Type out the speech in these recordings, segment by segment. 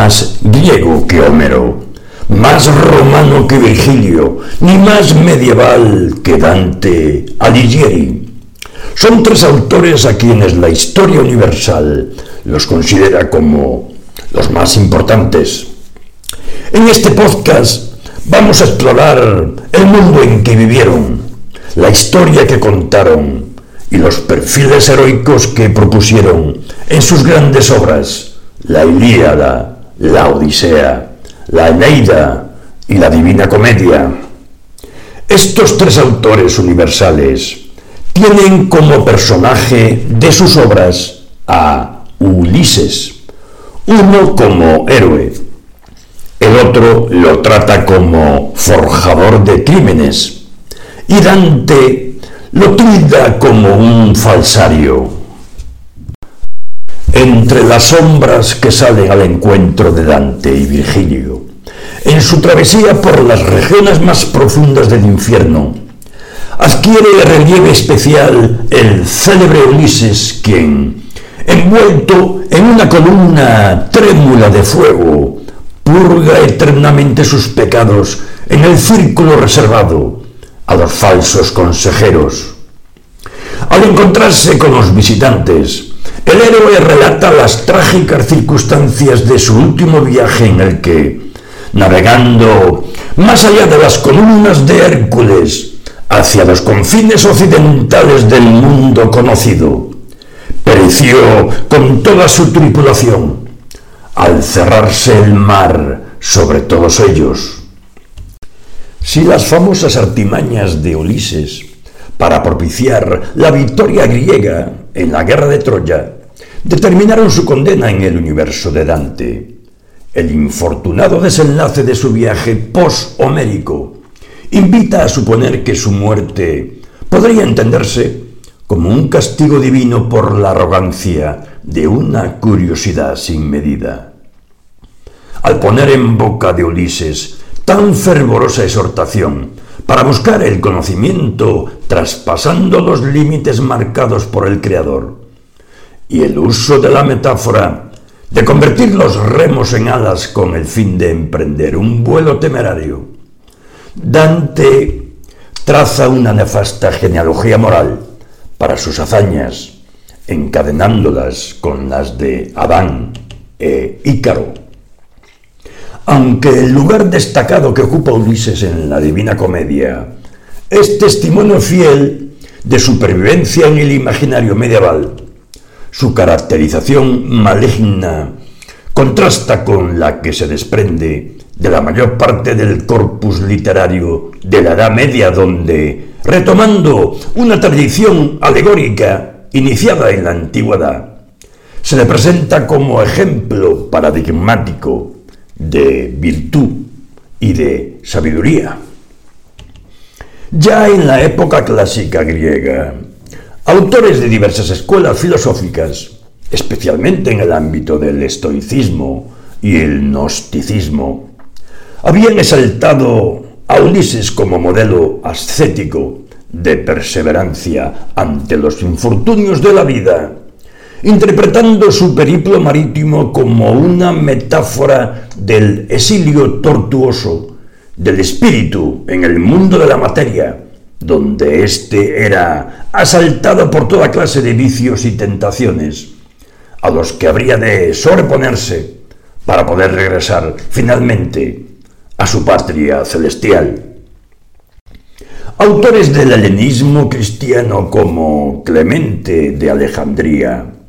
más griego que Homero, más romano que Virgilio, ni más medieval que Dante Alighieri. Son tres autores a quienes la historia universal los considera como los más importantes. En este podcast vamos a explorar el mundo en que vivieron, la historia que contaron y los perfiles heroicos que propusieron en sus grandes obras, la Ilíada, la Odisea, la Eneida y la Divina Comedia. Estos tres autores universales tienen como personaje de sus obras a Ulises, uno como héroe, el otro lo trata como forjador de crímenes y Dante lo tilda como un falsario. Entre las sombras que salen al encuentro de Dante y Virgilio, en su travesía por las regiones más profundas del infierno, adquiere relieve especial el célebre Ulises, quien, envuelto en una columna trémula de fuego, purga eternamente sus pecados en el círculo reservado a los falsos consejeros. Al encontrarse con los visitantes, el héroe relata las trágicas circunstancias de su último viaje en el que, navegando más allá de las columnas de Hércules, hacia los confines occidentales del mundo conocido, pereció con toda su tripulación al cerrarse el mar sobre todos ellos. Si las famosas artimañas de Ulises para propiciar la victoria griega en la guerra de Troya determinaron su condena en el universo de Dante, el infortunado desenlace de su viaje post-homérico invita a suponer que su muerte podría entenderse como un castigo divino por la arrogancia de una curiosidad sin medida. Al poner en boca de Ulises tan fervorosa exhortación para buscar el conocimiento traspasando los límites marcados por el Creador, y el uso de la metáfora de convertir los remos en alas con el fin de emprender un vuelo temerario, Dante traza una nefasta genealogía moral para sus hazañas, encadenándolas con las de Adán e Ícaro aunque el lugar destacado que ocupa Ulises en la Divina Comedia es testimonio fiel de supervivencia en el imaginario medieval, su caracterización maligna contrasta con la que se desprende de la mayor parte del corpus literario de la Edad Media, donde, retomando una tradición alegórica iniciada en la antigüedad, se le presenta como ejemplo paradigmático de virtud y de sabiduría. Ya en la época clásica griega, autores de diversas escuelas filosóficas, especialmente en el ámbito del estoicismo y el gnosticismo, habían exaltado a Ulises como modelo ascético de perseverancia ante los infortunios de la vida interpretando su periplo marítimo como una metáfora del exilio tortuoso del espíritu en el mundo de la materia, donde éste era asaltado por toda clase de vicios y tentaciones, a los que habría de sobreponerse para poder regresar finalmente a su patria celestial. Autores del helenismo cristiano como Clemente de Alejandría,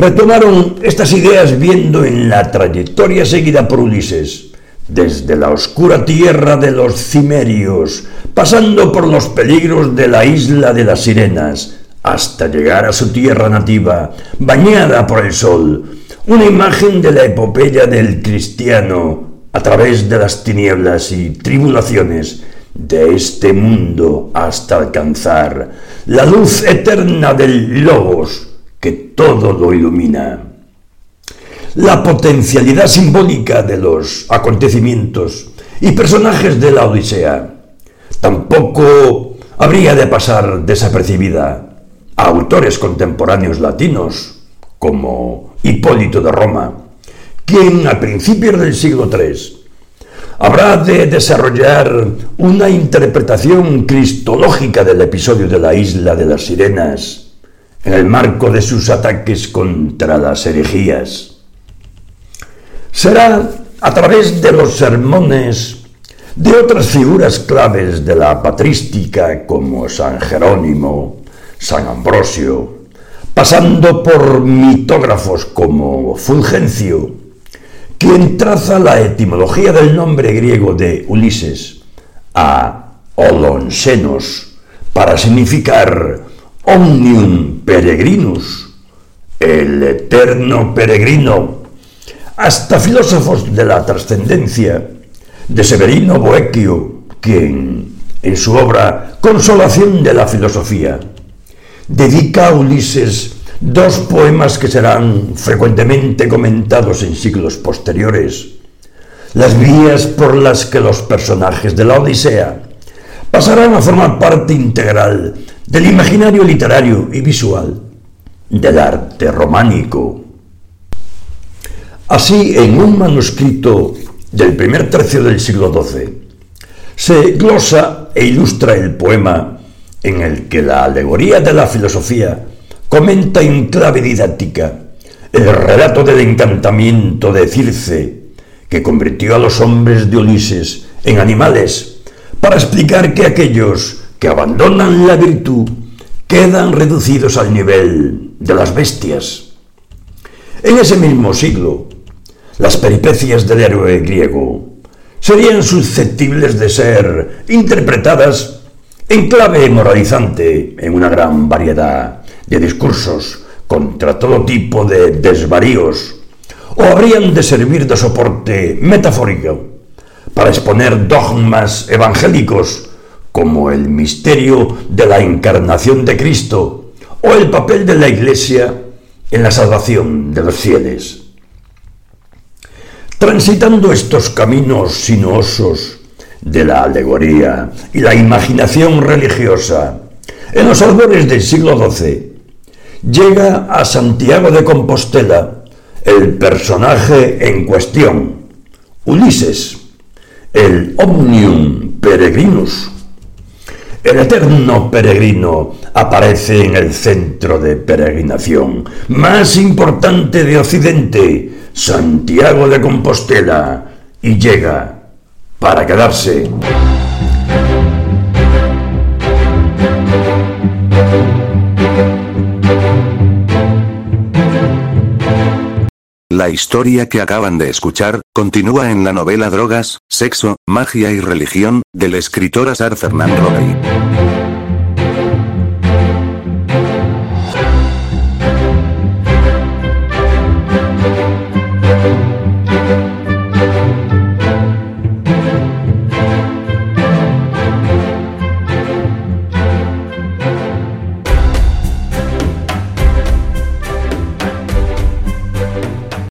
Retomaron estas ideas viendo en la trayectoria seguida por Ulises, desde la oscura tierra de los cimerios, pasando por los peligros de la isla de las sirenas, hasta llegar a su tierra nativa, bañada por el sol, una imagen de la epopeya del cristiano a través de las tinieblas y tribulaciones de este mundo hasta alcanzar la luz eterna del Logos, todo lo ilumina. La potencialidad simbólica de los acontecimientos y personajes de la Odisea tampoco habría de pasar desapercibida a autores contemporáneos latinos como Hipólito de Roma, quien a principios del siglo III habrá de desarrollar una interpretación cristológica del episodio de la isla de las sirenas en el marco de sus ataques contra las herejías. Será a través de los sermones de otras figuras claves de la patrística como San Jerónimo, San Ambrosio, pasando por mitógrafos como Fulgencio, quien traza la etimología del nombre griego de Ulises a Olonsenos para significar Omnium Peregrinus, el eterno peregrino, hasta filósofos de la trascendencia, de Severino Boecchio, quien, en su obra Consolación de la Filosofía, dedica a Ulises dos poemas que serán frecuentemente comentados en siglos posteriores, las vías por las que los personajes de la Odisea pasarán a formar parte integral del imaginario literario y visual del arte románico. Así, en un manuscrito del primer tercio del siglo XII, se glosa e ilustra el poema en el que la alegoría de la filosofía comenta en clave didáctica el relato del encantamiento de Circe, que convirtió a los hombres de Ulises en animales, para explicar que aquellos que abandonan la virtud quedan reducidos al nivel de las bestias. En ese mismo siglo, las peripecias del héroe griego serían susceptibles de ser interpretadas en clave moralizante en una gran variedad de discursos contra todo tipo de desvaríos, o habrían de servir de soporte metafórico para exponer dogmas evangélicos como el misterio de la encarnación de Cristo o el papel de la Iglesia en la salvación de los fieles. Transitando estos caminos sinuosos de la alegoría y la imaginación religiosa, en los albores del siglo XII, llega a Santiago de Compostela el personaje en cuestión, Ulises, el Omnium Peregrinus. El eterno peregrino aparece en el centro de peregrinación más importante de Occidente, Santiago de Compostela, y llega para quedarse. La historia que acaban de escuchar, continúa en la novela Drogas, Sexo, Magia y Religión, del escritor Asar Fernando Rey.